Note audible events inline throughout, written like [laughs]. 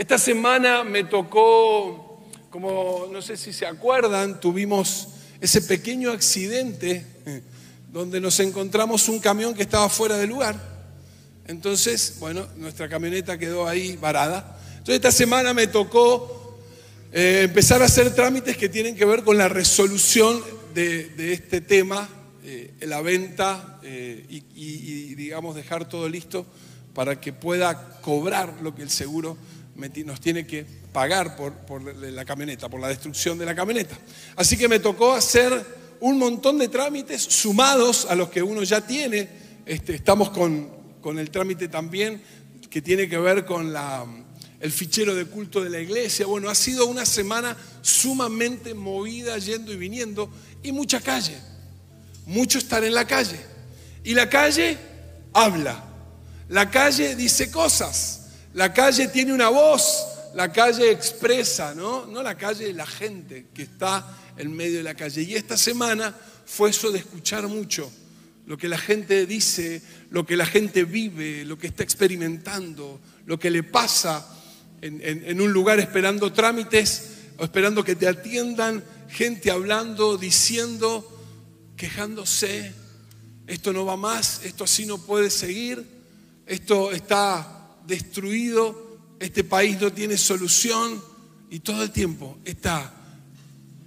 Esta semana me tocó, como no sé si se acuerdan, tuvimos ese pequeño accidente eh, donde nos encontramos un camión que estaba fuera de lugar. Entonces, bueno, nuestra camioneta quedó ahí varada. Entonces esta semana me tocó eh, empezar a hacer trámites que tienen que ver con la resolución de, este tema, eh, la venta y, y digamos dejar todo listo para que pueda cobrar lo que el seguro nos tiene que pagar por, la camioneta, por la destrucción de la camioneta. Así que me tocó hacer un montón de trámites sumados a los que uno ya tiene. Este, estamos con, el trámite también que tiene que ver con el fichero de culto de la iglesia. Bueno, ha sido una semana sumamente movida, yendo y viniendo, y mucha calle, mucho estar en la calle. Y la calle habla, la calle dice cosas, la calle tiene una voz, la calle expresa, ¿no? No la calle, la gente que está en medio de la calle. Y esta semana fue eso de escuchar mucho lo que la gente dice, lo que la gente vive, lo que está experimentando, lo que le pasa en, en un lugar esperando trámites o esperando que te atiendan, gente hablando, diciendo, quejándose, esto no va más, esto así no puede seguir esto está destruido, este país no tiene solución y todo el tiempo esta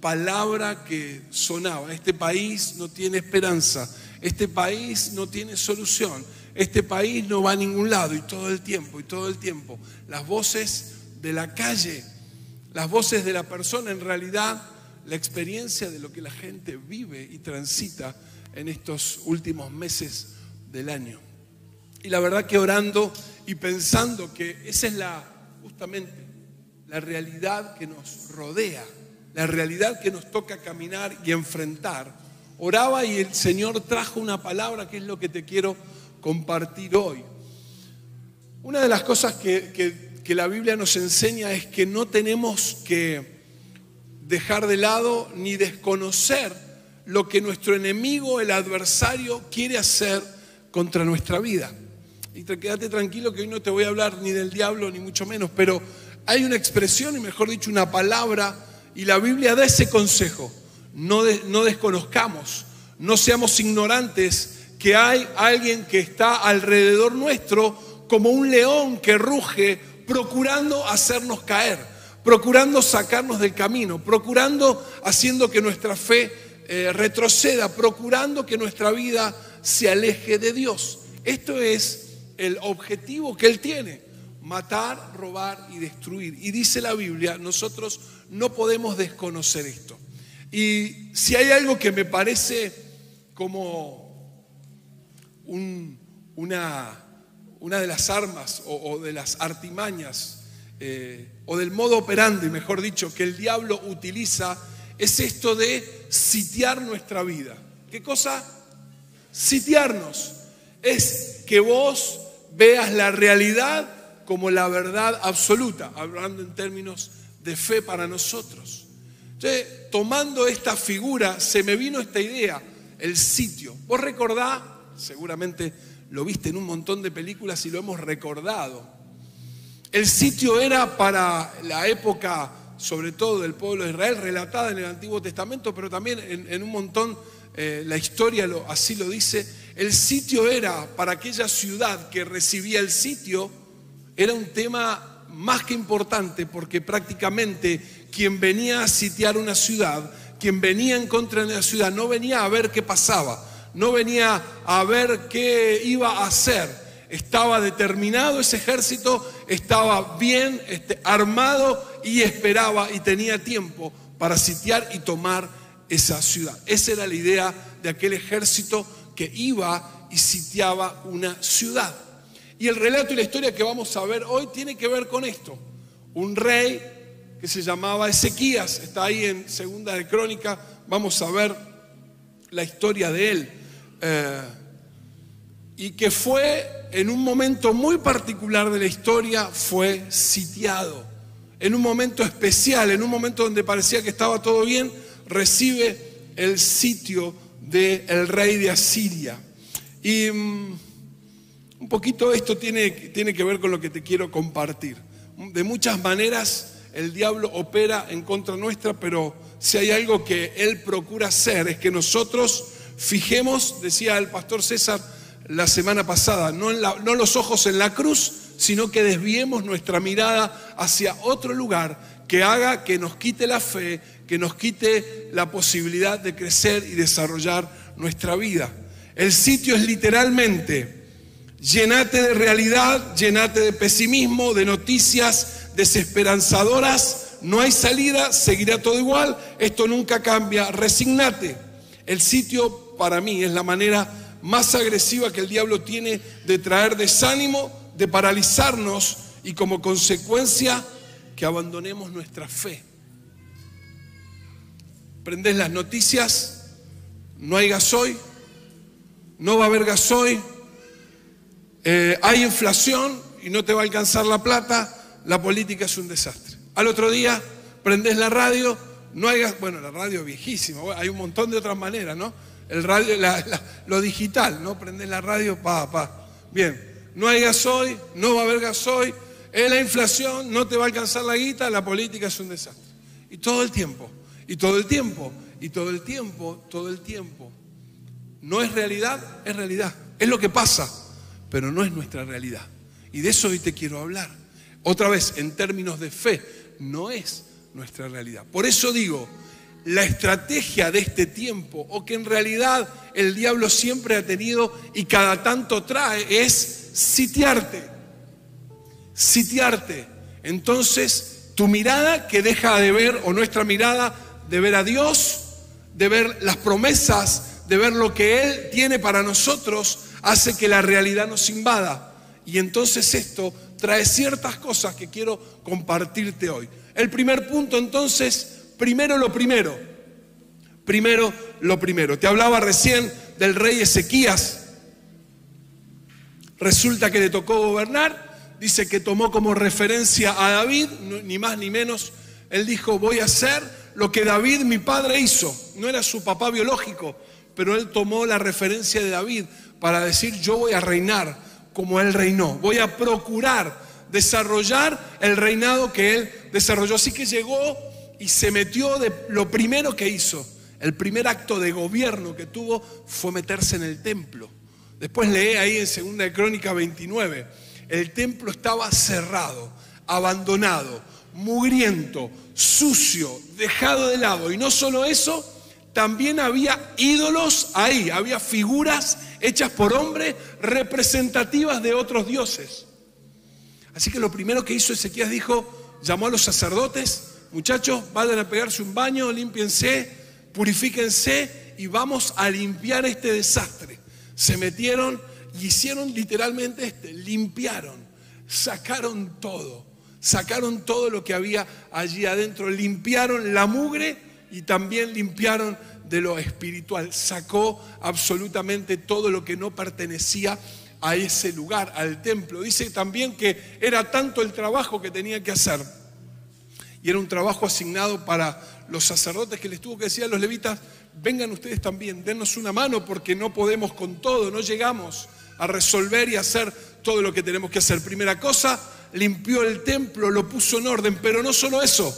palabra que sonaba, este país no tiene esperanza, este país no tiene solución, este país no va a ningún lado y todo el tiempo, y todo el tiempo, las voces de la calle, las voces de la persona, en realidad la experiencia de lo que la gente vive y transita en estos últimos meses del año. Y la verdad que orando y pensando que esa es la, justamente, la realidad que nos rodea, la realidad que nos toca caminar y enfrentar, oraba y el Señor trajo una palabra que es lo que te quiero compartir hoy. Una de las cosas que, que la Biblia nos enseña es que no tenemos que dejar de lado ni desconocer lo que nuestro enemigo, el adversario, quiere hacer contra nuestra vida. Y quédate tranquilo que hoy no te voy a hablar ni del diablo ni mucho menos, pero hay una expresión y mejor dicho una palabra y la Biblia da ese consejo. No, no desconozcamos, no seamos ignorantes que hay alguien que está alrededor nuestro como un león que ruge procurando hacernos caer, procurando sacarnos del camino, procurando haciendo que nuestra fe eh, retroceda, procurando que nuestra vida se aleje de Dios. Esto es el objetivo que Él tiene, matar, robar y destruir. Y dice la Biblia, nosotros no podemos desconocer esto. Y si hay algo que me parece como una, una, de las armas o, de las artimañas eh, o del modo operandi, mejor dicho, que el diablo utiliza, es esto de sitiar nuestra vida. ¿Qué cosa? Sitiarnos. Es que vos veas la realidad como la verdad absoluta, hablando en términos de fe para nosotros. Entonces, tomando esta figura, se me vino esta idea, el sitio. Vos recordá, seguramente lo viste en un montón de películas y lo hemos recordado. El sitio era para la época, sobre todo del pueblo de Israel, relatada en el Antiguo Testamento, pero también en, un montón, eh, la historia así lo dice, el sitio era, para aquella ciudad que recibía el sitio, era un tema más que importante porque prácticamente quien venía a sitiar una ciudad, quien venía en contra de la ciudad, no venía a ver qué pasaba, no venía a ver qué iba a hacer. Estaba determinado ese ejército, estaba bien este, armado y esperaba y tenía tiempo para sitiar y tomar esa ciudad. Esa era la idea de aquel ejército que iba y sitiaba una ciudad. Y el relato y la historia que vamos a ver hoy tiene que ver con esto. Un rey que se llamaba Ezequías, está ahí en Segunda de Crónica, vamos a ver la historia de él. Eh, y que fue en un momento muy particular de la historia, fue sitiado. En un momento especial, en un momento donde parecía que estaba todo bien, recibe el sitio del rey de Asiria. Y mm, un poquito esto tiene, tiene que ver con lo que te quiero compartir. de muchas maneras el diablo opera en contra nuestra, pero si hay algo que él procura hacer es que nosotros fijemos, decía el pastor César la semana pasada, no los ojos en la cruz, sino que desviemos nuestra mirada hacia otro lugar que haga que nos quite la fe, que nos quite la posibilidad de crecer y desarrollar nuestra vida. El sitio es literalmente Llenate de realidad, llenate de pesimismo, de noticias desesperanzadoras. No hay salida, seguirá todo igual. Esto nunca cambia. Resignate. El sitio para mí es la manera más agresiva que el diablo tiene de traer desánimo, de paralizarnos y como consecuencia que abandonemos nuestra fe. Prendes las noticias, no hay gasoil, no va a haber gasoil, eh, hay inflación y no te va a alcanzar la plata, la política es un desastre. Al otro día prendes la radio, no hay bueno, la radio viejísima, hay un montón de otras maneras, ¿no? El radio, lo digital, ¿no? Prendes la radio, pa, pa. Bien, no hay gasoil, no va a haber gasoil, es la inflación, no te va a alcanzar la guita, la política es un desastre. Y todo el tiempo, y todo el tiempo, y todo el tiempo, todo el tiempo. No es realidad, es realidad. Es lo que pasa pero no es nuestra realidad. Y de eso hoy te quiero hablar. Otra vez, en términos de fe, no es nuestra realidad. Por eso digo, la estrategia de este tiempo, o que en realidad el diablo siempre ha tenido y cada tanto trae, es sitiarte. Sitiarte. Entonces, tu mirada que deja de ver, o nuestra mirada de ver a Dios, de ver las promesas, de ver lo que Él tiene para nosotros, hace que la realidad nos invada. Y entonces esto trae ciertas cosas que quiero compartirte hoy. El primer punto entonces, primero lo primero. Primero lo primero. Te hablaba recién del rey Ezequías. Resulta que le tocó gobernar. Dice que tomó como referencia a David, ni más ni menos. Él dijo, voy a hacer lo que David, mi padre, hizo. No era su papá biológico, pero él tomó la referencia de David para decir yo voy a reinar como Él reinó, voy a procurar desarrollar el reinado que Él desarrolló. Así que llegó y se metió de lo primero que hizo, el primer acto de gobierno que tuvo fue meterse en el templo. Después lee ahí en Segunda Crónica 29, el templo estaba cerrado, abandonado, mugriento, sucio, dejado de lado. Y no solo eso, también había ídolos ahí, había figuras hechas por hombres representativas de otros dioses. Así que lo primero que hizo Ezequías dijo, llamó a los sacerdotes, muchachos, vayan a pegarse un baño, límpiense, purifíquense y vamos a limpiar este desastre. Se metieron y hicieron literalmente este, limpiaron, sacaron todo, sacaron todo lo que había allí adentro, limpiaron la mugre y también limpiaron de lo espiritual. Sacó absolutamente todo lo que no pertenecía a ese lugar, al templo. Dice también que era tanto el trabajo que tenía que hacer. Y era un trabajo asignado para los sacerdotes que les tuvo que decir a los levitas, vengan ustedes también, dennos una mano porque no podemos con todo, no llegamos a resolver y hacer todo lo que tenemos que hacer. Primera cosa, limpió el templo, lo puso en orden, pero no solo eso,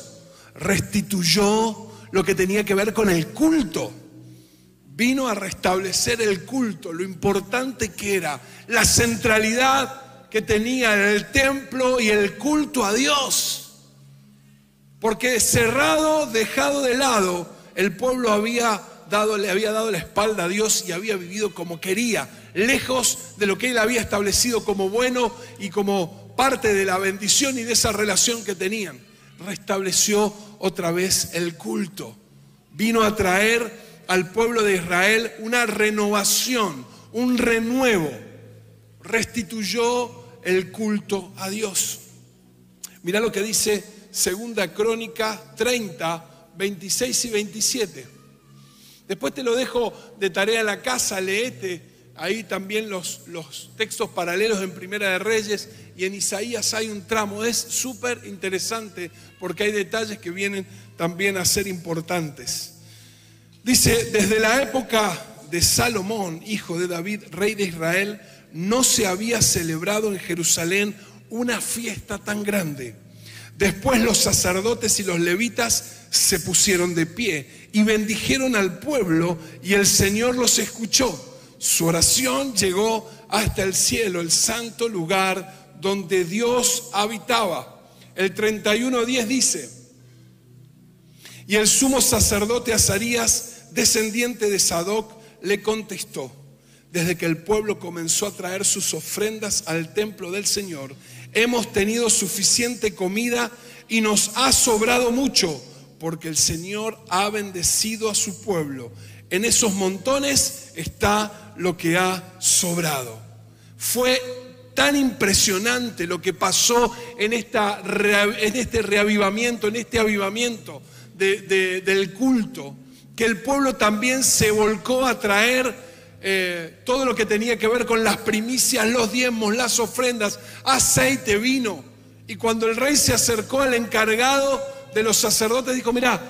restituyó lo que tenía que ver con el culto. Vino a restablecer el culto, lo importante que era, la centralidad que tenía el templo y el culto a Dios. Porque cerrado, dejado de lado, el pueblo había dado, le había dado la espalda a Dios y había vivido como quería, lejos de lo que él había establecido como bueno y como parte de la bendición y de esa relación que tenían. Restableció otra vez el culto. Vino a traer al pueblo de Israel una renovación, un renuevo. Restituyó el culto a Dios. Mira lo que dice Segunda Crónica 30, 26 y 27. Después te lo dejo de tarea a la casa, leete ahí también los, textos paralelos en Primera de Reyes y en Isaías hay un tramo. Es súper interesante porque hay detalles que vienen también a ser importantes. Dice, desde la época de Salomón, hijo de David, rey de Israel, no se había celebrado en Jerusalén una fiesta tan grande Después los sacerdotes y los levitas se pusieron de pie y bendijeron al pueblo y el Señor los escuchó. Su oración llegó hasta el cielo, el santo lugar donde Dios habitaba. El 31.10 dice, y el sumo sacerdote Azarías, descendiente de Sadoc, le contestó, desde que el pueblo comenzó a traer sus ofrendas al templo del Señor, hemos tenido suficiente comida y nos ha sobrado mucho, porque el Señor ha bendecido a su pueblo. En esos montones está lo que ha sobrado. Fue tan impresionante lo que pasó en, esta, en este reavivamiento, en este avivamiento del culto, que el pueblo también se volcó a traer eh, todo lo que tenía que ver con las primicias, los diezmos, las ofrendas, aceite, vino. Y cuando el rey se acercó al encargado de los sacerdotes, dijo, mira,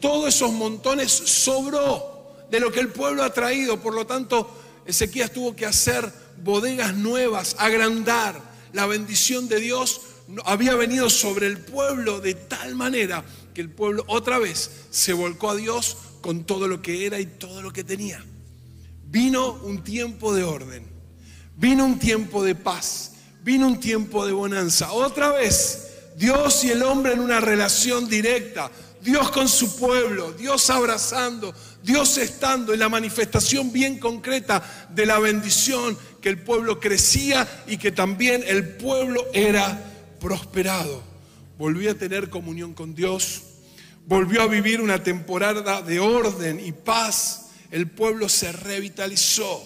todos esos montones sobró de lo que el pueblo ha traído. Por lo tanto, Ezequías tuvo que hacer bodegas nuevas, agrandar. La bendición de Dios había venido sobre el pueblo de tal manera que el pueblo otra vez se volcó a Dios con todo lo que era y todo lo que tenía. Vino un tiempo de orden, vino un tiempo de paz, vino un tiempo de bonanza. Otra vez, Dios y el hombre en una relación directa, Dios con su pueblo, Dios abrazando, Dios estando en la manifestación bien concreta de la bendición que el pueblo crecía y que también el pueblo era prosperado. Volví a tener comunión con Dios, volvió a vivir una temporada de orden y paz. El pueblo se revitalizó.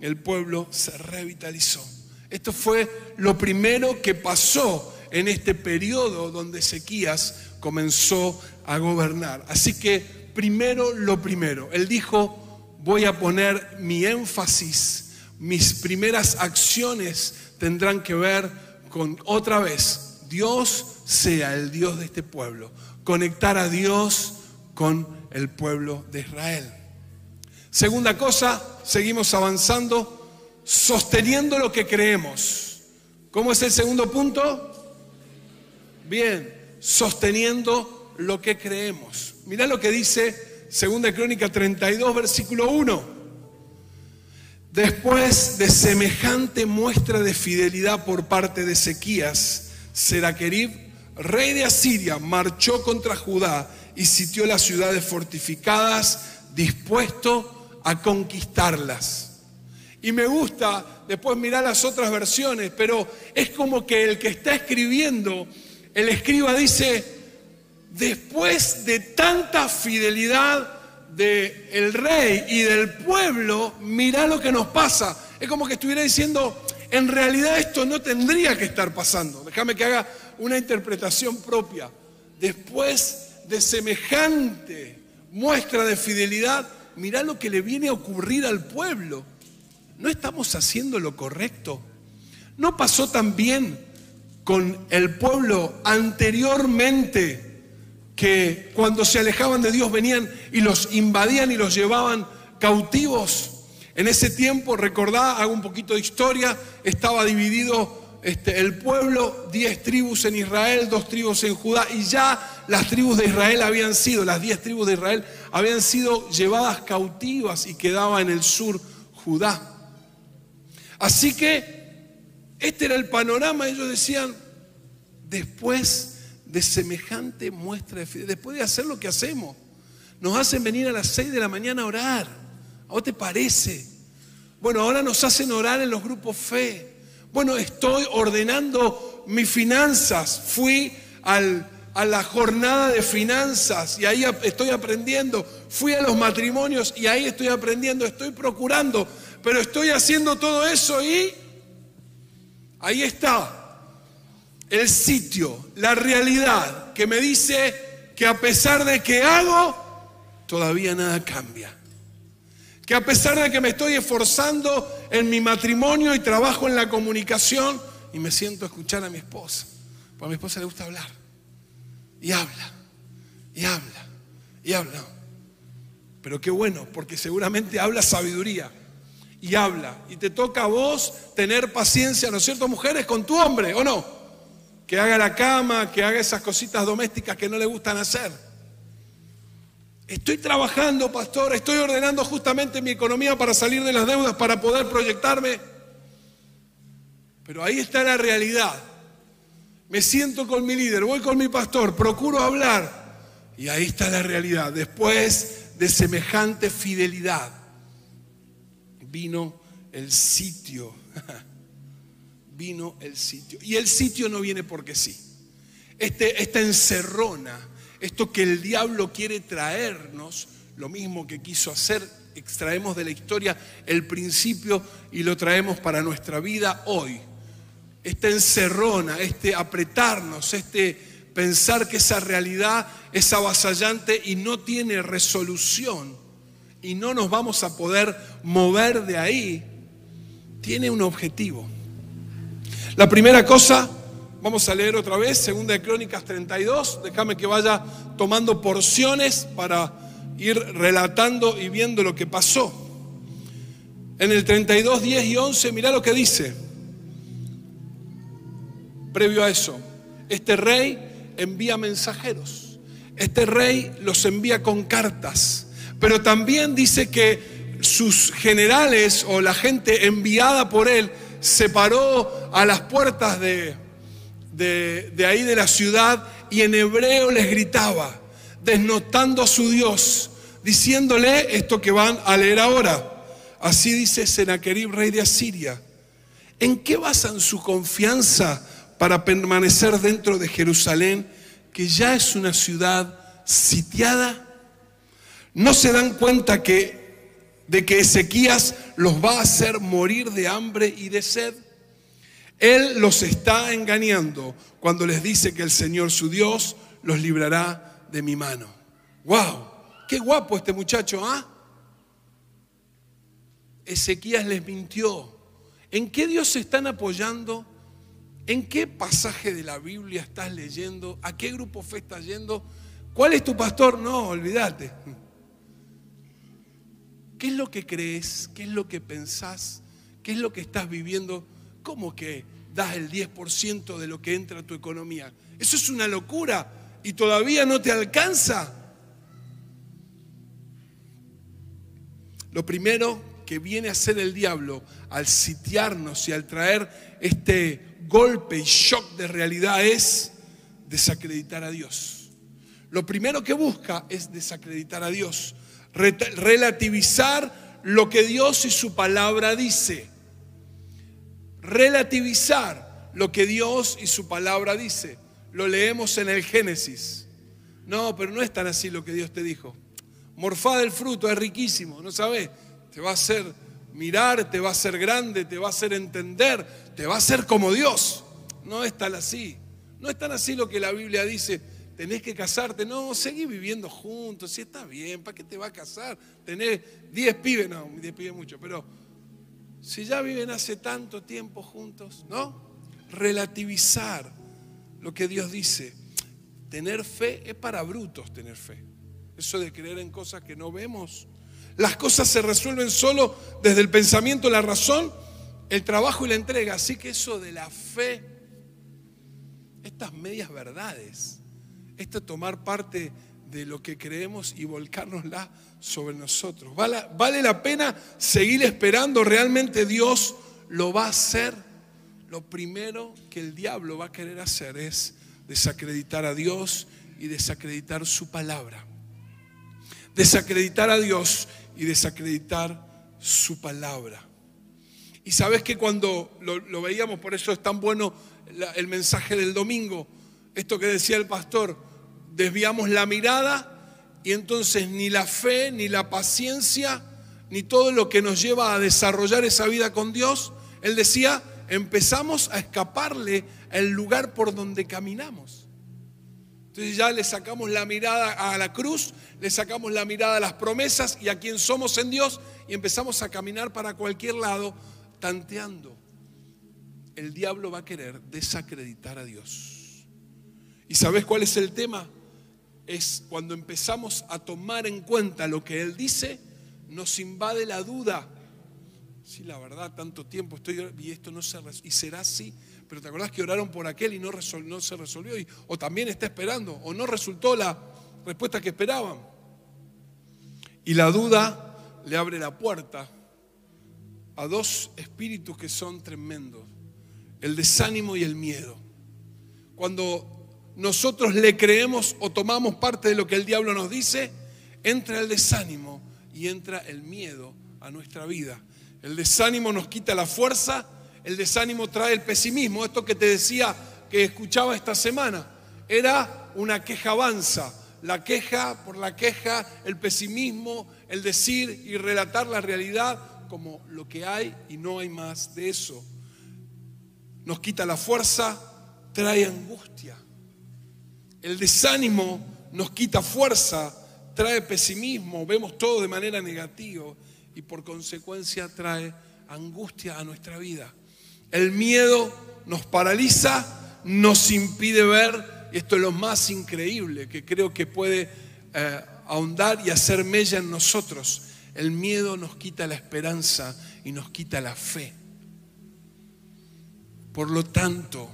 El pueblo se revitalizó. Esto fue lo primero que pasó en este periodo donde Ezequías comenzó a gobernar. Así que primero lo primero. Él dijo, voy a poner mi énfasis, mis primeras acciones tendrán que ver con otra vez, Dios sea el Dios de este pueblo conectar a Dios con el pueblo de Israel. Segunda cosa, seguimos avanzando, sosteniendo lo que creemos. ¿Cómo es el segundo punto? Bien, sosteniendo lo que creemos. Mirá lo que dice Segunda Crónica 32, versículo 1. Después de semejante muestra de fidelidad por parte de Ezequías, Seraquerib rey de Asiria, marchó contra Judá y sitió las ciudades fortificadas, dispuesto a conquistarlas. Y me gusta después mirar las otras versiones, pero es como que el que está escribiendo, el escriba dice, después de tanta fidelidad del rey y del pueblo, mira lo que nos pasa. Es como que estuviera diciendo, en realidad esto no tendría que estar pasando. Déjame que haga una interpretación propia. Después de semejante muestra de fidelidad, mirá lo que le viene a ocurrir al pueblo. No estamos haciendo lo correcto. No pasó tan bien con el pueblo anteriormente que cuando se alejaban de Dios venían y los invadían y los llevaban cautivos. En ese tiempo, recordá, hago un poquito de historia, estaba dividido este, el pueblo, diez tribus en Israel, dos tribus en Judá, y ya las tribus de Israel habían sido, las diez tribus de Israel habían sido llevadas cautivas y quedaba en el sur Judá. Así que este era el panorama, ellos decían, después de semejante muestra de fidelidad, después de hacer lo que hacemos, nos hacen venir a las seis de la mañana a orar. ¿A vos te parece? Bueno, ahora nos hacen orar en los grupos fe. Bueno, estoy ordenando mis finanzas. Fui a la jornada de finanzas y ahí estoy aprendiendo. Fui a los matrimonios y ahí estoy aprendiendo. Estoy procurando, pero estoy haciendo todo eso y ahí está el sitio, la realidad que me dice que a pesar de que hago, todavía nada cambia. Que a pesar de que me estoy esforzando en mi matrimonio y trabajo en la comunicación y me siento a escuchar a mi esposa, porque a mi esposa le gusta hablar. Y habla, y habla, y habla. Pero qué bueno, porque seguramente habla sabiduría y habla. Y te toca a vos tener paciencia, ¿no es cierto, mujeres, con tu hombre, ¿o no? que haga la cama, que haga esas cositas domésticas que no le gustan hacer. Estoy trabajando, pastor, estoy ordenando justamente mi economía para salir de las deudas, para poder proyectarme. Pero ahí está la realidad. Me siento con mi líder, voy con mi pastor, procuro hablar. Y ahí está la realidad. Después de semejante fidelidad, vino el sitio. [laughs] vino el sitio. Y el sitio no viene porque sí. Este, esta encerrona, esto que el diablo quiere traernos, lo mismo que quiso hacer, extraemos de la historia el principio y lo traemos para nuestra vida hoy. Esta encerrona, este apretarnos, este pensar que esa realidad es avasallante y no tiene resolución y no nos vamos a poder mover de ahí, tiene un objetivo. La primera cosa, vamos a leer otra vez, segunda de Crónicas 32, déjame que vaya tomando porciones para ir relatando y viendo lo que pasó. En el 32, 10 y 11, mira lo que dice. Previo a eso, este rey envía mensajeros. Este rey los envía con cartas. Pero también dice que sus generales o la gente enviada por él se paró a las puertas de, de, ahí de la ciudad y en hebreo les gritaba, desnotando a su Dios, diciéndole esto que van a leer ahora. Así dice Sennacherib, rey de Asiria. ¿En qué basan su confianza para permanecer dentro de Jerusalén, que ya es una ciudad sitiada? ¿No se dan cuenta de que Ezequías los va a hacer morir de hambre y de sed. Él los está engañando cuando les dice que el Señor su Dios los librará de mi mano. ¡Wow! ¡Qué guapo este muchacho, ah! Ezequías les mintió. ¿En qué Dios se están apoyando? ¿En qué pasaje de la Biblia estás leyendo? ¿A qué grupo fe estás yendo? ¿Cuál es tu pastor? No, olvídate. ¿Qué es lo que crees? ¿Qué es lo que pensás? ¿Qué es lo que estás viviendo? ¿Cómo que das el 10% de lo que entra a tu economía? Eso es una locura y todavía no te alcanza. Lo primero que viene a hacer el diablo al sitiarnos y al traer este golpe y shock de realidad es desacreditar a Dios. Lo primero que busca es desacreditar a Dios relativizar lo que Dios y su palabra dice. Relativizar lo que Dios y su palabra dice. Lo leemos en el Génesis. No, pero no es tan así lo que Dios te dijo. Morfá del fruto es riquísimo, ¿no sabes? Te va a hacer mirar, te va a hacer grande, te va a hacer entender, te va a hacer como Dios. No es tan así. No es tan así lo que la Biblia dice tenés que casarte. No, seguí viviendo juntos, si está bien, ¿para qué te va a casar? Tenés 10 pibes, no, 10 pibes mucho, pero si ya viven hace tanto tiempo juntos, ¿no? Relativizar lo que Dios dice. Tener fe es para brutos tener fe. Eso de creer en cosas que no vemos. Las cosas se resuelven solo desde el pensamiento, la razón, el trabajo y la entrega. Así que eso de la fe, estas medias verdades, esto es tomar parte de lo que creemos y volcárnosla sobre nosotros. ¿Vale, ¿Vale la pena seguir esperando? ¿Realmente Dios lo va a hacer? Lo primero que el diablo va a querer hacer es desacreditar a Dios y desacreditar su palabra. Desacreditar a Dios y desacreditar su palabra. Y sabes que cuando lo, veíamos, por eso es tan bueno el mensaje del domingo, esto que decía el pastor, desviamos la mirada y entonces ni la fe, ni la paciencia, ni todo lo que nos lleva a desarrollar esa vida con Dios, él decía, empezamos a escaparle el lugar por donde caminamos. Entonces ya le sacamos la mirada a la cruz, le sacamos la mirada a las promesas y a quién somos en Dios y empezamos a caminar para cualquier lado tanteando. El diablo va a querer desacreditar a Dios. ¿Y sabes cuál es el tema? Es cuando empezamos a tomar en cuenta lo que Él dice, nos invade la duda. Sí, la verdad, tanto tiempo estoy y esto no se y será así. pero ¿te acordás que oraron por aquel y no, no se resolvió? Y, o también está esperando, o no resultó la respuesta que esperaban. Y la duda le abre la puerta a dos espíritus que son tremendos, el desánimo y el miedo. Cuando nosotros le creemos o tomamos parte de lo que el diablo nos dice, entra el desánimo y entra el miedo a nuestra vida. El desánimo nos quita la fuerza, el desánimo trae el pesimismo. Esto que te decía que escuchaba esta semana era una queja avanza. La queja por la queja, el pesimismo, el decir y relatar la realidad como lo que hay y no hay más de eso. Nos quita la fuerza, trae angustia. El desánimo nos quita fuerza, trae pesimismo, vemos todo de manera negativa y por consecuencia trae angustia a nuestra vida. El miedo nos paraliza, nos impide ver, y esto es lo más increíble que creo que puede eh, ahondar y hacer mella en nosotros. El miedo nos quita la esperanza y nos quita la fe. Por lo tanto,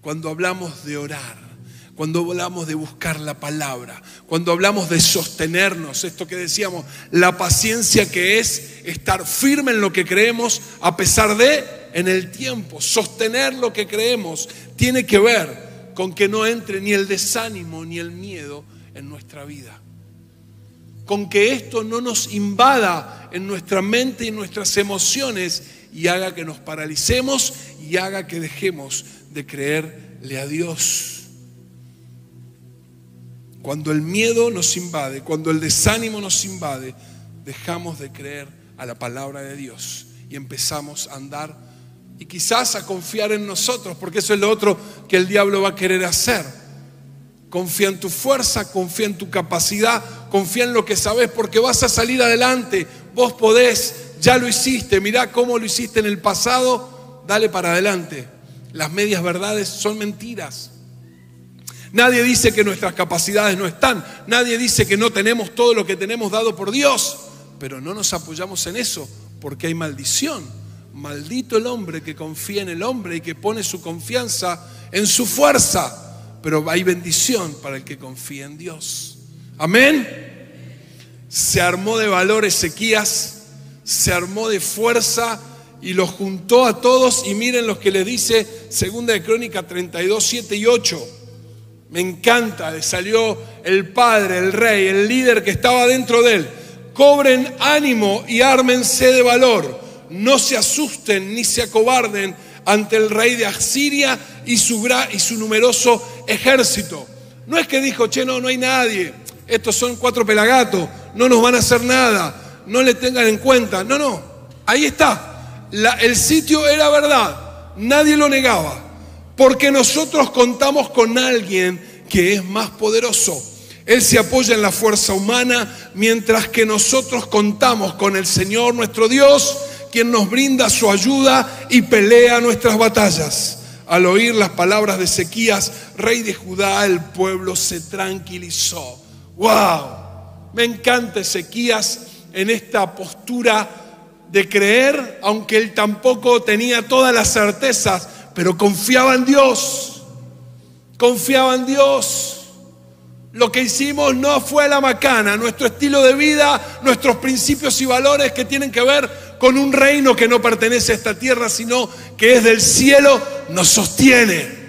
cuando hablamos de orar, cuando hablamos de buscar la palabra, cuando hablamos de sostenernos, esto que decíamos, la paciencia que es estar firme en lo que creemos a pesar de en el tiempo, sostener lo que creemos, tiene que ver con que no entre ni el desánimo ni el miedo en nuestra vida. Con que esto no nos invada en nuestra mente y en nuestras emociones y haga que nos paralicemos y haga que dejemos de creerle a Dios. Cuando el miedo nos invade, cuando el desánimo nos invade, dejamos de creer a la palabra de Dios y empezamos a andar y quizás a confiar en nosotros, porque eso es lo otro que el diablo va a querer hacer. Confía en tu fuerza, confía en tu capacidad, confía en lo que sabes, porque vas a salir adelante. Vos podés, ya lo hiciste, mirá cómo lo hiciste en el pasado, dale para adelante. Las medias verdades son mentiras. Nadie dice que nuestras capacidades no están. Nadie dice que no tenemos todo lo que tenemos dado por Dios. Pero no nos apoyamos en eso porque hay maldición. Maldito el hombre que confía en el hombre y que pone su confianza en su fuerza. Pero hay bendición para el que confía en Dios. Amén. Se armó de valor Ezequías, se armó de fuerza y los juntó a todos. Y miren lo que le dice Segunda de Crónica 32, 7 y 8. Me encanta, salió el padre, el rey, el líder que estaba dentro de él. Cobren ánimo y ármense de valor. No se asusten ni se acobarden ante el rey de Asiria y su numeroso ejército. No es que dijo, che, no, no hay nadie. Estos son cuatro pelagatos, no nos van a hacer nada, no le tengan en cuenta. No, no, ahí está. el sitio era verdad, nadie lo negaba. Porque nosotros contamos con alguien que es más poderoso. Él se apoya en la fuerza humana, mientras que nosotros contamos con el Señor nuestro Dios, quien nos brinda su ayuda y pelea nuestras batallas. Al oír las palabras de Ezequías, rey de Judá, el pueblo se tranquilizó. ¡Wow! Me encanta Ezequías en esta postura de creer, aunque él tampoco tenía todas las certezas, pero confiaba en Dios, confiaba en Dios. Lo que hicimos no fue la macana, nuestro estilo de vida, nuestros principios y valores que tienen que ver con un reino que no pertenece a esta tierra, sino que es del cielo, nos sostiene.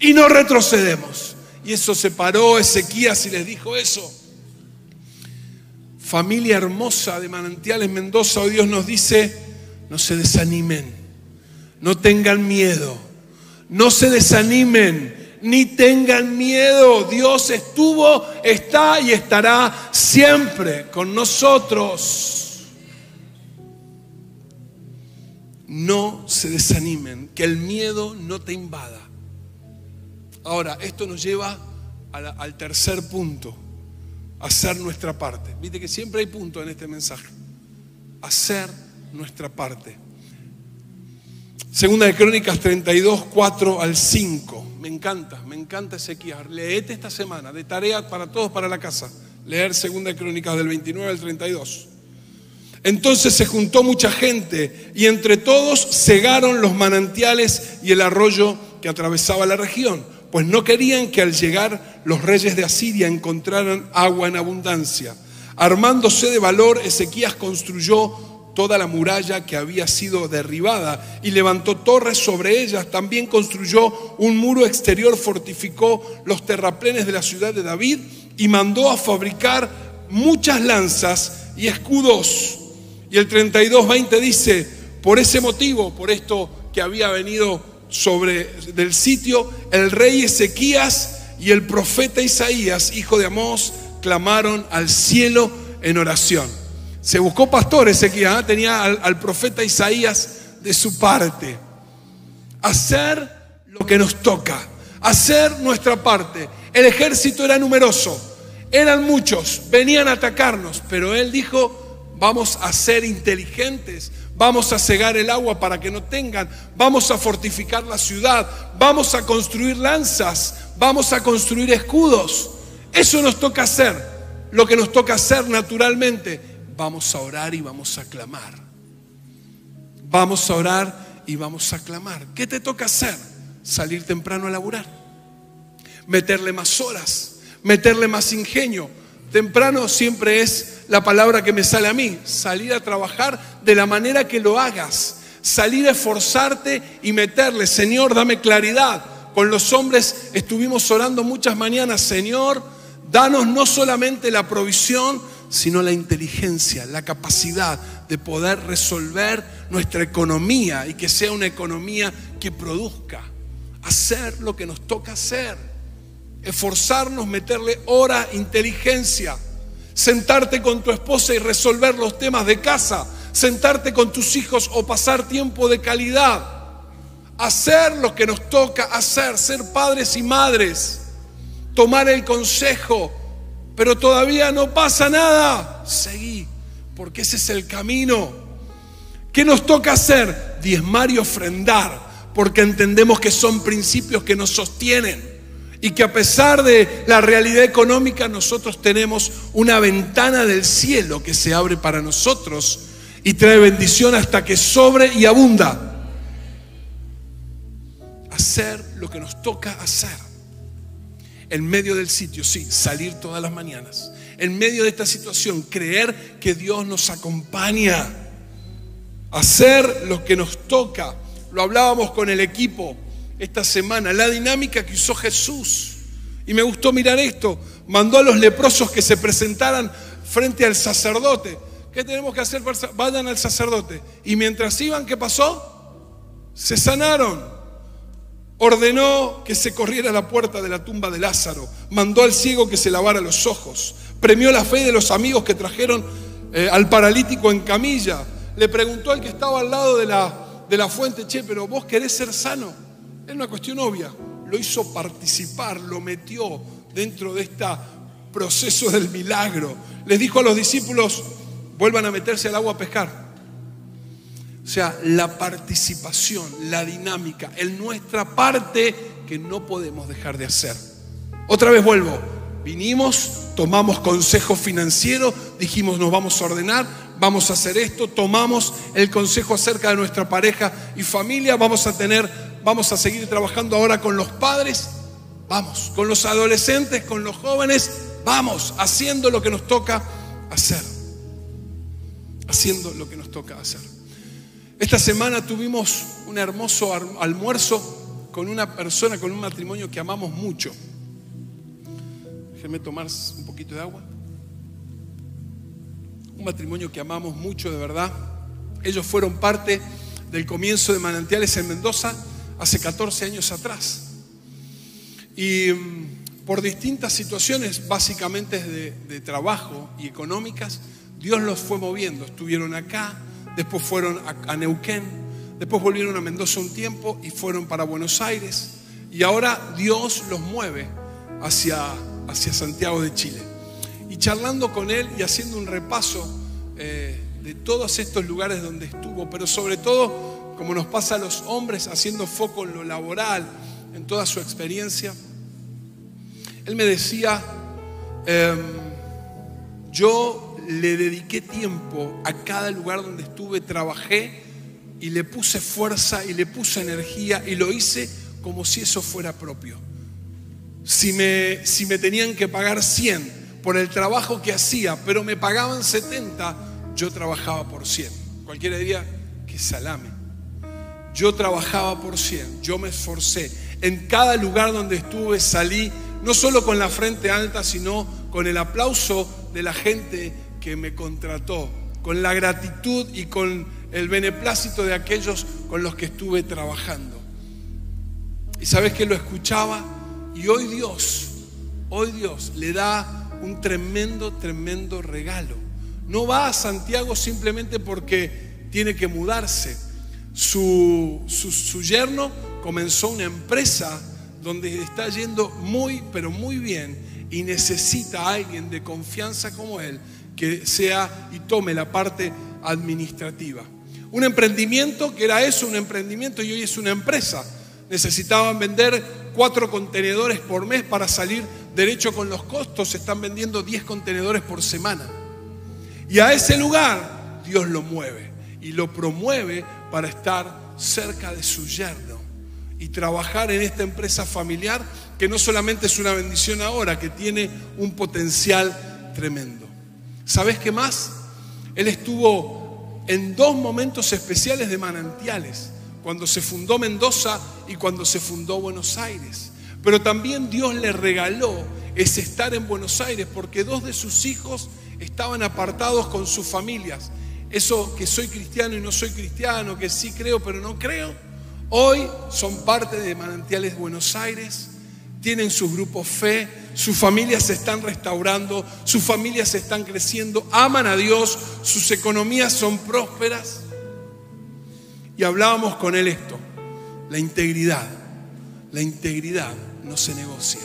Y no retrocedemos. Y eso se paró Ezequías y les dijo eso. Familia hermosa de Manantiales Mendoza, hoy Dios nos dice, no se desanimen no tengan miedo, no se desanimen, ni tengan miedo. Dios estuvo, está y estará siempre con nosotros. No se desanimen, que el miedo no te invada. Ahora, esto nos lleva al tercer punto, hacer nuestra parte. Viste que siempre hay punto en este mensaje. Hacer nuestra parte. Segunda de Crónicas 32, 4 al 5. Me encanta, me encanta Ezequiel. Leete esta semana, de tarea para todos para la casa. Leer Segunda de Crónicas del 29 al 32. Entonces se juntó mucha gente y entre todos cegaron los manantiales y el arroyo que atravesaba la región, pues no querían que al llegar los reyes de Asiria encontraran agua en abundancia. Armándose de valor, Ezequías construyó toda la muralla que había sido derribada y levantó torres sobre ellas. También construyó un muro exterior, fortificó los terraplenes de la ciudad de David y mandó a fabricar muchas lanzas y escudos. Y el 32.20 dice, por ese motivo, por esto que había venido sobre del sitio, el rey Ezequías y el profeta Isaías, hijo de Amós, clamaron al cielo en oración. Se buscó pastor Ezequías, ¿eh? tenía al, al profeta Isaías de su parte. Hacer lo que nos toca, hacer nuestra parte. El ejército era numeroso, eran muchos, venían a atacarnos, pero él dijo, vamos a ser inteligentes, vamos a cegar el agua para que no tengan, vamos a fortificar la ciudad, vamos a construir lanzas, vamos a construir escudos. Eso nos toca hacer, lo que nos toca hacer naturalmente. Vamos a orar y vamos a clamar. Vamos a orar y vamos a clamar. ¿Qué te toca hacer? Salir temprano a laburar, meterle más horas, meterle más ingenio. Temprano siempre es la palabra que me sale a mí, salir a trabajar de la manera que lo hagas, salir a esforzarte y meterle, Señor, dame claridad. Con los hombres estuvimos orando muchas mañanas, Señor, danos no solamente la provisión, sino la inteligencia, la capacidad de poder resolver nuestra economía y que sea una economía que produzca, hacer lo que nos toca hacer, esforzarnos, meterle hora, inteligencia, sentarte con tu esposa y resolver los temas de casa, sentarte con tus hijos o pasar tiempo de calidad, hacer lo que nos toca hacer, ser padres y madres, tomar el consejo, pero todavía no pasa nada, seguí, porque ese es el camino. ¿Qué nos toca hacer? Diezmar y ofrendar, porque entendemos que son principios que nos sostienen y que a pesar de la realidad económica nosotros tenemos una ventana del cielo que se abre para nosotros y trae bendición hasta que sobre y abunda. Hacer lo que nos toca hacer. En medio del sitio, sí, salir todas las mañanas. En medio de esta situación, creer que Dios nos acompaña. Hacer lo que nos toca. Lo hablábamos con el equipo esta semana, la dinámica que usó Jesús. Y me gustó mirar esto. Mandó a los leprosos que se presentaran frente al sacerdote. ¿Qué tenemos que hacer? Vayan al sacerdote. Y mientras iban, ¿qué pasó? Se sanaron. Ordenó que se corriera a la puerta de la tumba de Lázaro. Mandó al ciego que se lavara los ojos. Premió la fe de los amigos que trajeron eh, al paralítico en camilla. Le preguntó al que estaba al lado de la, de la fuente, che, pero vos querés ser sano. Es una cuestión obvia. Lo hizo participar, lo metió dentro de este proceso del milagro. Les dijo a los discípulos, vuelvan a meterse al agua a pescar. O sea, la participación, la dinámica, en nuestra parte que no podemos dejar de hacer. Otra vez vuelvo, vinimos, tomamos consejo financiero, dijimos nos vamos a ordenar, vamos a hacer esto, tomamos el consejo acerca de nuestra pareja y familia, vamos a tener, vamos a seguir trabajando ahora con los padres, vamos, con los adolescentes, con los jóvenes, vamos, haciendo lo que nos toca hacer, haciendo lo que nos toca hacer. Esta semana tuvimos un hermoso almuerzo con una persona, con un matrimonio que amamos mucho. Déjenme tomar un poquito de agua. Un matrimonio que amamos mucho, de verdad. Ellos fueron parte del comienzo de Manantiales en Mendoza hace 14 años atrás. Y mm, por distintas situaciones, básicamente de, de trabajo y económicas, Dios los fue moviendo. Estuvieron acá, después fueron a, Neuquén, después volvieron a Mendoza un tiempo y fueron para Buenos Aires. Y ahora Dios los mueve hacia, hacia Santiago de Chile. Y charlando con él y haciendo un repaso eh, de todos estos lugares donde estuvo, pero sobre todo, como nos pasa a los hombres, haciendo foco en lo laboral, en toda su experiencia, él me decía, em, yo le dediqué tiempo a cada lugar donde estuve, trabajé y le puse fuerza y le puse energía y lo hice como si eso fuera propio. Si me, si me tenían que pagar 100 por el trabajo que hacía, pero me pagaban 70, yo trabajaba por 100. Cualquiera diría, que salame. Yo trabajaba por 100, yo me esforcé. En cada lugar donde estuve salí, no solo con la frente alta, sino con el aplauso de la gente que me contrató, con la gratitud y con el beneplácito de aquellos con los que estuve trabajando. Y sabes que lo escuchaba y hoy Dios, hoy Dios le da un tremendo, tremendo regalo. No va a Santiago simplemente porque tiene que mudarse. Su, su, yerno comenzó una empresa donde está yendo muy, pero muy bien y necesita a alguien de confianza como él que sea y tome la parte administrativa. Un emprendimiento que era eso, un emprendimiento y hoy es una empresa. Necesitaban vender cuatro contenedores por mes para salir derecho con los costos. Están vendiendo 10 contenedores por semana. Y a ese lugar Dios lo mueve y lo promueve para estar cerca de su yerno y trabajar en esta empresa familiar que no solamente es una bendición ahora, que tiene un potencial tremendo. ¿Sabes qué más? Él estuvo en dos momentos especiales de manantiales, cuando se fundó Mendoza y cuando se fundó Buenos Aires. Pero también Dios le regaló ese estar en Buenos Aires porque dos de sus hijos estaban apartados con sus familias. Eso que soy cristiano y no soy cristiano, que sí creo pero no creo, hoy son parte de Manantiales Buenos Aires, tienen sus grupos fe, sus familias se están restaurando, sus familias se están creciendo, aman a Dios, sus economías son prósperas. Y hablábamos con él esto, la integridad. La integridad no se negocia.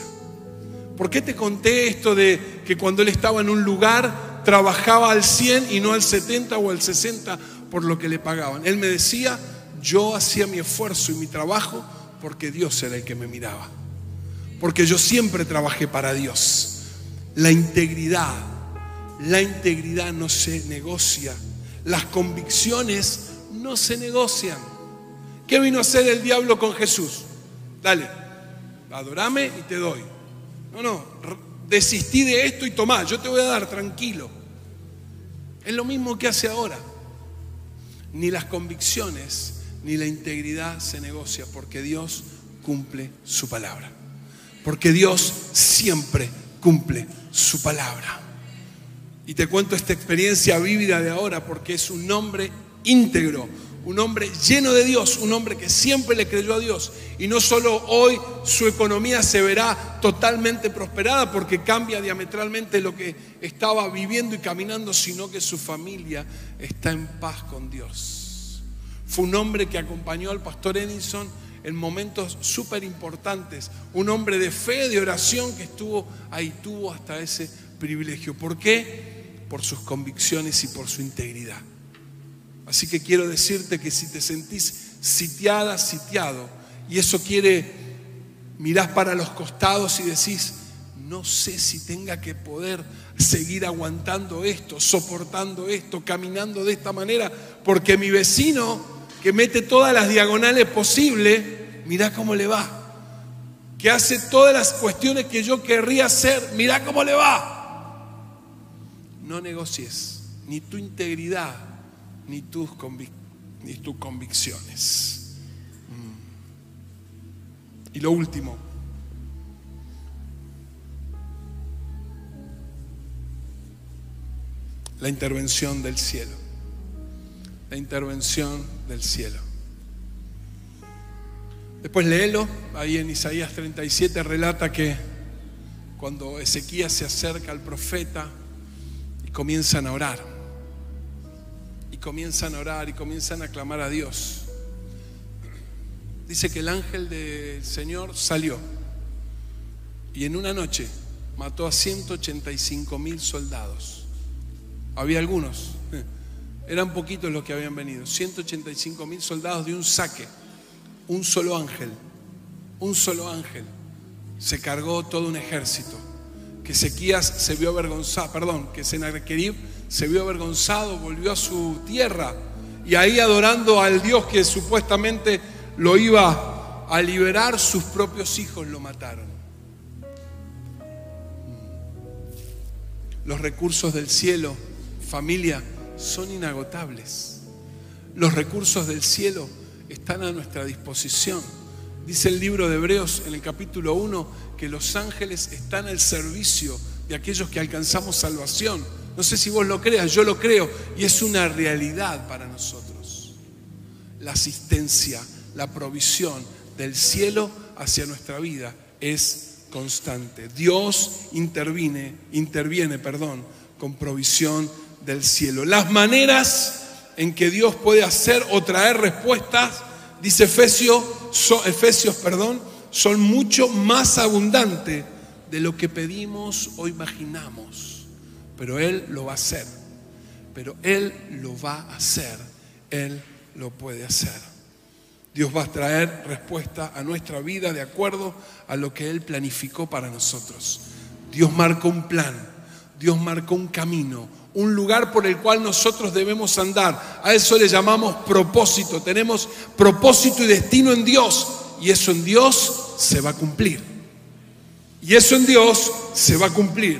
¿Por qué te conté esto de que cuando él estaba en un lugar trabajaba al 100 y no al 70 o al 60 por lo que le pagaban? Él me decía, yo hacía mi esfuerzo y mi trabajo porque Dios era el que me miraba. Porque yo siempre trabajé para Dios. La integridad, la integridad no se negocia. Las convicciones no se negocian. ¿Qué vino a hacer el diablo con Jesús? Dale, adorame y te doy. No, no, desistí de esto y tomá, yo te voy a dar tranquilo. Es lo mismo que hace ahora. Ni las convicciones ni la integridad se negocia porque Dios cumple su palabra. Porque Dios siempre cumple su palabra. Y te cuento esta experiencia vívida de ahora porque es un nombre íntegro, un hombre lleno de Dios, un hombre que siempre le creyó a Dios. Y no solo hoy su economía se verá totalmente prosperada porque cambia diametralmente lo que estaba viviendo y caminando, sino que su familia está en paz con Dios. Fue un hombre que acompañó al pastor Edison en momentos súper importantes, un hombre de fe, de oración que estuvo ahí, tuvo hasta ese privilegio. ¿Por qué? Por sus convicciones y por su integridad. Así que quiero decirte que si te sentís sitiada, sitiado, y eso quiere, mirás para los costados y decís, no sé si tenga que poder seguir aguantando esto, soportando esto, caminando de esta manera, porque mi vecino que mete todas las diagonales posibles, mirá cómo le va. Que hace todas las cuestiones que yo querría hacer, mirá cómo le va. No negocies ni tu integridad ni tus, ni tus convicciones. Mm. Y lo último, la intervención del cielo. La intervención del cielo. Después léelo, ahí en Isaías 37 relata que cuando Ezequías se acerca al profeta y comienzan a orar, comienzan a orar y comienzan a clamar a Dios. Dice que el ángel del Señor salió y en una noche mató a 185 mil soldados. Había algunos, eran poquitos los que habían venido, 185 mil soldados de un saque, un solo ángel, un solo ángel. Se cargó todo un ejército que Ezequías se vio avergonzado, perdón, que Sennacherib se vio avergonzado, volvió a su tierra y ahí adorando al Dios que supuestamente lo iba a liberar, sus propios hijos lo mataron. Los recursos del cielo, familia, son inagotables. Los recursos del cielo están a nuestra disposición. Dice el libro de Hebreos en el capítulo 1 que los ángeles están al servicio de aquellos que alcanzamos salvación. No sé si vos lo creas, yo lo creo y es una realidad para nosotros. La asistencia, la provisión del cielo hacia nuestra vida es constante. Dios interviene, interviene, perdón, con provisión del cielo. Las maneras en que Dios puede hacer o traer respuestas dice Efesios, Efesios, perdón, son mucho más abundantes de lo que pedimos o imaginamos. Pero Él lo va a hacer. Pero Él lo va a hacer. Él lo puede hacer. Dios va a traer respuesta a nuestra vida de acuerdo a lo que Él planificó para nosotros. Dios marcó un plan. Dios marcó un camino, un lugar por el cual nosotros debemos andar. A eso le llamamos propósito. Tenemos propósito y destino en Dios y eso en Dios se va a cumplir. Y eso en Dios se va a cumplir.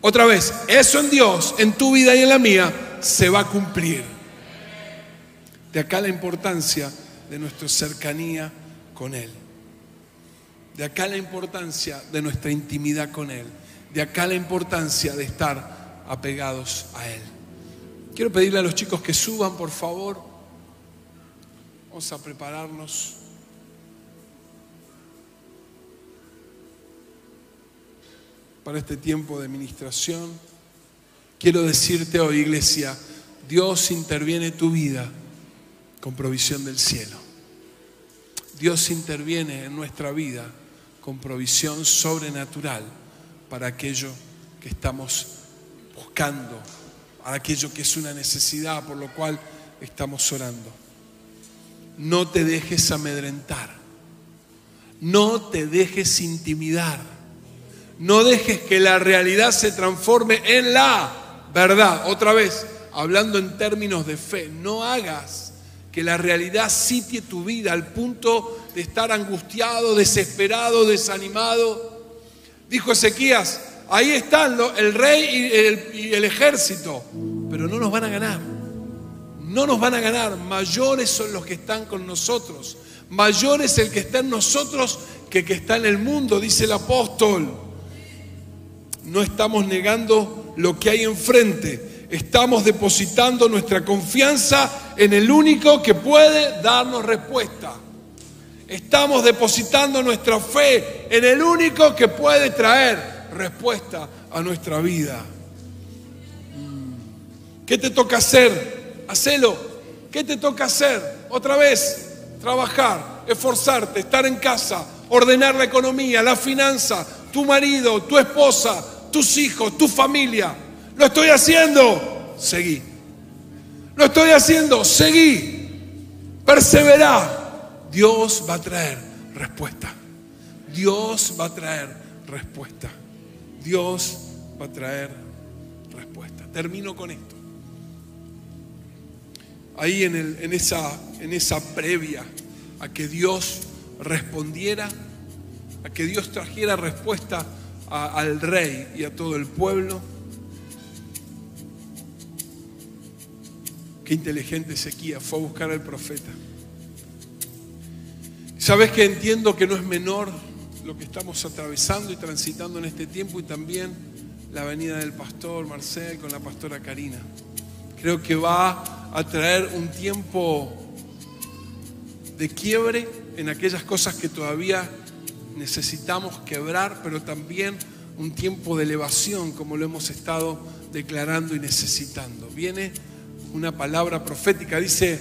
Otra vez, eso en Dios, en tu vida y en la mía, se va a cumplir. De acá la importancia de nuestra cercanía con Él. De acá la importancia de nuestra intimidad con Él. De acá la importancia de estar apegados a Él. Quiero pedirle a los chicos que suban, por favor. Vamos a prepararnos. para este tiempo de ministración. Quiero decirte hoy, iglesia, Dios interviene en tu vida con provisión del cielo. Dios interviene en nuestra vida con provisión sobrenatural para aquello que estamos a aquello que es una necesidad por lo cual estamos orando. No te dejes amedrentar. No te dejes intimidar. No dejes que la realidad se transforme en la verdad. Otra vez, hablando en términos de fe, no hagas que la realidad sitie tu vida al punto de estar angustiado, desesperado, desanimado. Dijo Ezequías, Ahí están el rey y el, ejército, pero no nos van a ganar. No nos van a ganar. Mayores son los que están con nosotros. Mayor es el que está en nosotros que el que está en el mundo, dice el apóstol. No estamos negando lo que hay enfrente. Estamos depositando nuestra confianza en el único que puede darnos respuesta. Estamos depositando nuestra fe en el único que puede traer respuesta a nuestra vida. ¿Qué te toca hacer? Hacelo. ¿Qué te toca hacer? Otra vez, trabajar, esforzarte, estar en casa, ordenar la economía, la finanza, tu marido, tu esposa, tus hijos, tu familia. Lo estoy haciendo. Seguí. Lo estoy haciendo. Seguí. Perseverá. Dios va a traer respuesta. Dios va a traer respuesta. Dios va a traer respuesta. Termino con esto. Ahí en, esa, en esa previa a que Dios respondiera, a que Dios trajera respuesta al rey y a todo el pueblo. Qué inteligente Ezequiel fue a buscar al profeta. ¿Sabes que entiendo que no es menor lo que estamos atravesando y transitando en este tiempo y también la venida del pastor Marcel con la pastora Karina. Creo que va a traer un tiempo de quiebre en aquellas cosas que todavía necesitamos quebrar, pero también un tiempo de elevación como lo hemos estado declarando y necesitando. Viene una palabra profética, dice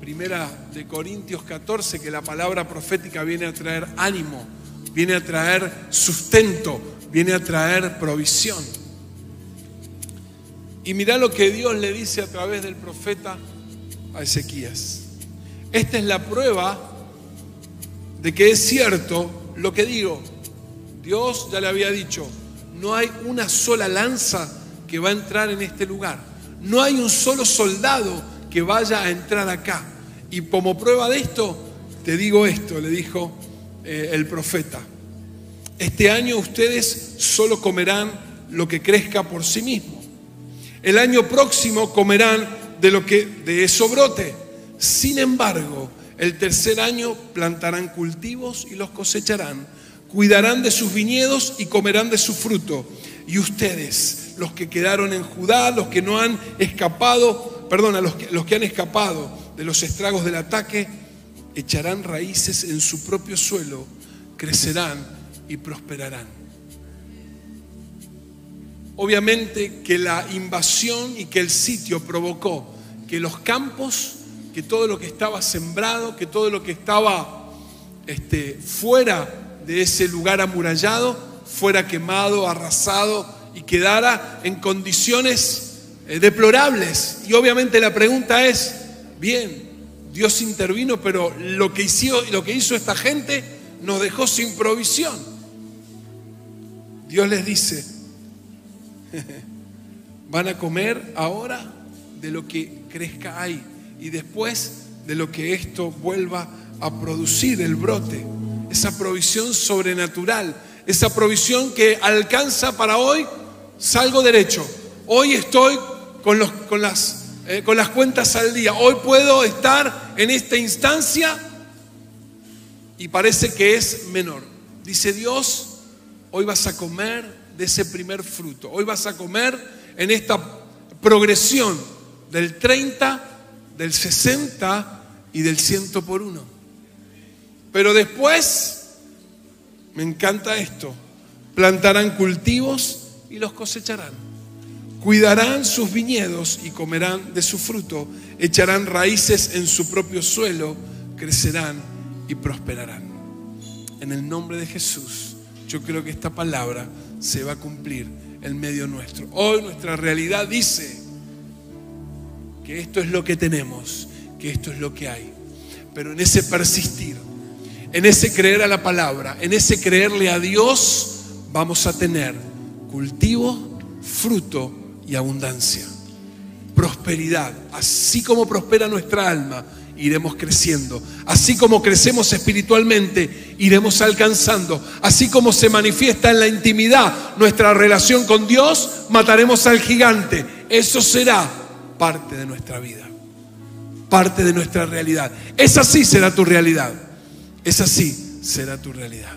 Primera de Corintios 14 que la palabra profética viene a traer ánimo viene a traer sustento, viene a traer provisión. Y mira lo que Dios le dice a través del profeta a Ezequías. Esta es la prueba de que es cierto lo que digo. Dios ya le había dicho, no hay una sola lanza que va a entrar en este lugar. No hay un solo soldado que vaya a entrar acá. Y como prueba de esto, te digo esto, le dijo eh, el profeta. Este año ustedes solo comerán lo que crezca por sí mismo. El año próximo comerán de lo que de eso brote. Sin embargo, el tercer año plantarán cultivos y los cosecharán. Cuidarán de sus viñedos y comerán de su fruto. Y ustedes, los que quedaron en Judá, los que no han escapado, perdón, los que, los que han escapado de los estragos del ataque, echarán raíces en su propio suelo, crecerán y prosperarán. Obviamente que la invasión y que el sitio provocó que los campos, que todo lo que estaba sembrado, que todo lo que estaba este, fuera de ese lugar amurallado, fuera quemado, arrasado y quedara en condiciones eh, deplorables. Y obviamente la pregunta es, bien, Dios intervino, pero lo que, hizo, lo que hizo esta gente nos dejó sin provisión. Dios les dice, [laughs] van a comer ahora de lo que crezca ahí y después de lo que esto vuelva a producir, el brote, esa provisión sobrenatural, esa provisión que alcanza para hoy, salgo derecho, hoy estoy con, los, con, las, eh, con las cuentas al día, hoy puedo estar en esta instancia y parece que es menor. Dice Dios, hoy vas a comer de ese primer fruto. Hoy vas a comer en esta progresión del 30, del 60 y del 100 por uno. Pero después, me encanta esto, plantarán cultivos y los cosecharán. Cuidarán sus viñedos y comerán de su fruto. Echarán raíces en su propio suelo, crecerán y prosperarán. En el nombre de Jesús, yo creo que esta palabra se va a cumplir en medio nuestro. Hoy nuestra realidad dice que esto es lo que tenemos, que esto es lo que hay. Pero en ese persistir, en ese creer a la palabra, en ese creerle a Dios, vamos a tener cultivo, fruto y abundancia. Prosperidad, así como prospera nuestra alma, iremos creciendo. Así como crecemos espiritualmente, iremos alcanzando. Así como se manifiesta en la intimidad nuestra relación con Dios, mataremos al gigante. Eso será parte de nuestra vida, parte de nuestra realidad. Esa sí será tu realidad. Esa sí será tu realidad.